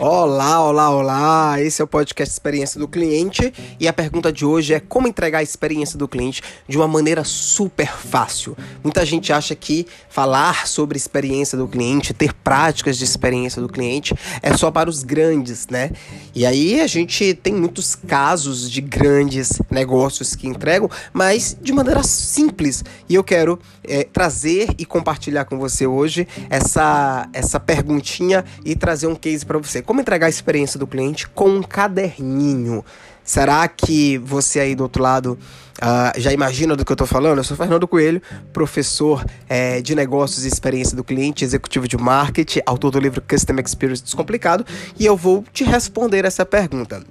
Olá, olá, olá! Esse é o podcast Experiência do Cliente e a pergunta de hoje é como entregar a experiência do cliente de uma maneira super fácil. Muita gente acha que falar sobre experiência do cliente, ter práticas de experiência do cliente é só para os grandes, né? E aí a gente tem muitos casos de grandes negócios que entregam, mas de maneira simples. E eu quero é, trazer e compartilhar com você hoje essa, essa perguntinha e trazer um case para você. Como entregar a experiência do cliente com um caderninho? Será que você aí do outro lado uh, já imagina do que eu estou falando? Eu sou Fernando Coelho, professor é, de negócios e experiência do cliente, executivo de marketing, autor do livro Custom Experience Descomplicado, e eu vou te responder essa pergunta.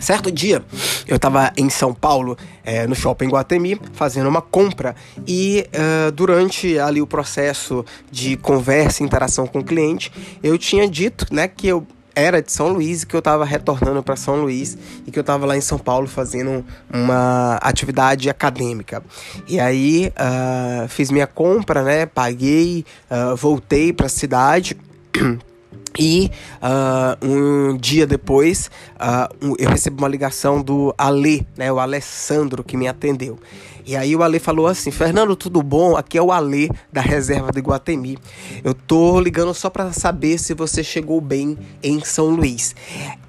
Certo dia, eu estava em São Paulo, é, no shopping Guatemi, fazendo uma compra e uh, durante ali o processo de conversa e interação com o cliente, eu tinha dito né, que eu era de São Luís e que eu estava retornando para São Luís e que eu estava lá em São Paulo fazendo uma atividade acadêmica. E aí uh, fiz minha compra, né? Paguei, uh, voltei para a cidade. E uh, um dia depois uh, eu recebo uma ligação do Ale, né, o Alessandro que me atendeu. E aí o Ale falou assim: Fernando, tudo bom? Aqui é o Ale da reserva de Guatemi. Eu tô ligando só para saber se você chegou bem em São Luís.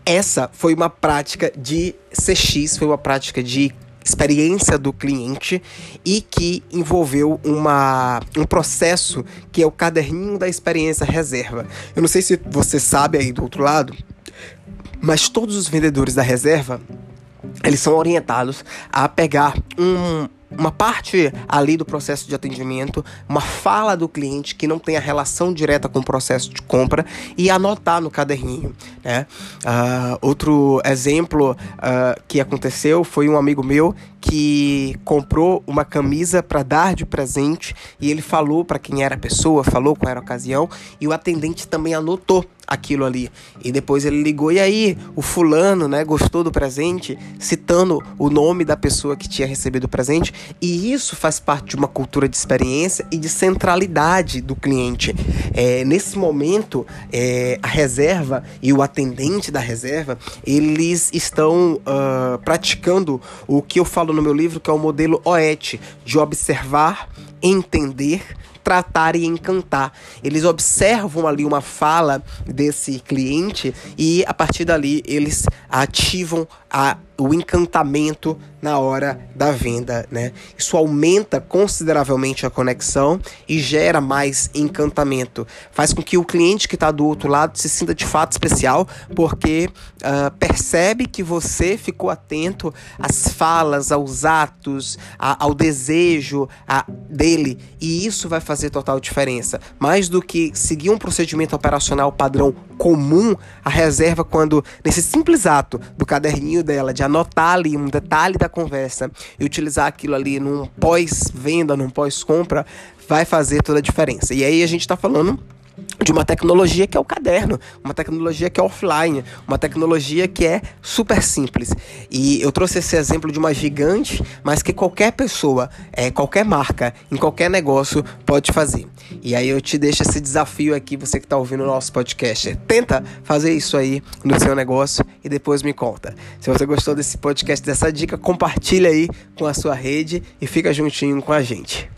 Essa foi uma prática de CX, foi uma prática de experiência do cliente e que envolveu uma, um processo que é o caderninho da experiência reserva. Eu não sei se você sabe aí do outro lado, mas todos os vendedores da reserva eles são orientados a pegar um uma parte ali do processo de atendimento, uma fala do cliente que não tem a relação direta com o processo de compra e anotar no caderninho. Né? Uh, outro exemplo uh, que aconteceu foi um amigo meu que comprou uma camisa para dar de presente e ele falou para quem era a pessoa, falou qual era a ocasião e o atendente também anotou aquilo ali. E depois ele ligou e aí o fulano, né, gostou do presente, citando o nome da pessoa que tinha recebido o presente, e isso faz parte de uma cultura de experiência e de centralidade do cliente. É, nesse momento, é, a reserva e o atendente da reserva, eles estão uh, praticando o que eu falo no meu livro, que é o modelo OET, de observar, entender, tratar e encantar. Eles observam ali uma fala desse cliente e a partir dali eles ativam a o encantamento na hora da venda, né? Isso aumenta consideravelmente a conexão e gera mais encantamento. Faz com que o cliente que está do outro lado se sinta de fato especial, porque uh, percebe que você ficou atento às falas, aos atos, a, ao desejo a, dele, e isso vai fazer total diferença. Mais do que seguir um procedimento operacional padrão comum, a reserva quando nesse simples ato do caderninho dela de anotar ali um detalhe da conversa e utilizar aquilo ali num pós-venda, num pós-compra, vai fazer toda a diferença. E aí a gente está falando de uma tecnologia que é o caderno, uma tecnologia que é offline, uma tecnologia que é super simples. E eu trouxe esse exemplo de uma gigante, mas que qualquer pessoa, é, qualquer marca, em qualquer negócio pode fazer. E aí eu te deixo esse desafio aqui, você que está ouvindo o nosso podcast. Tenta fazer isso aí no seu negócio e depois me conta. Se você gostou desse podcast, dessa dica, compartilha aí com a sua rede e fica juntinho com a gente.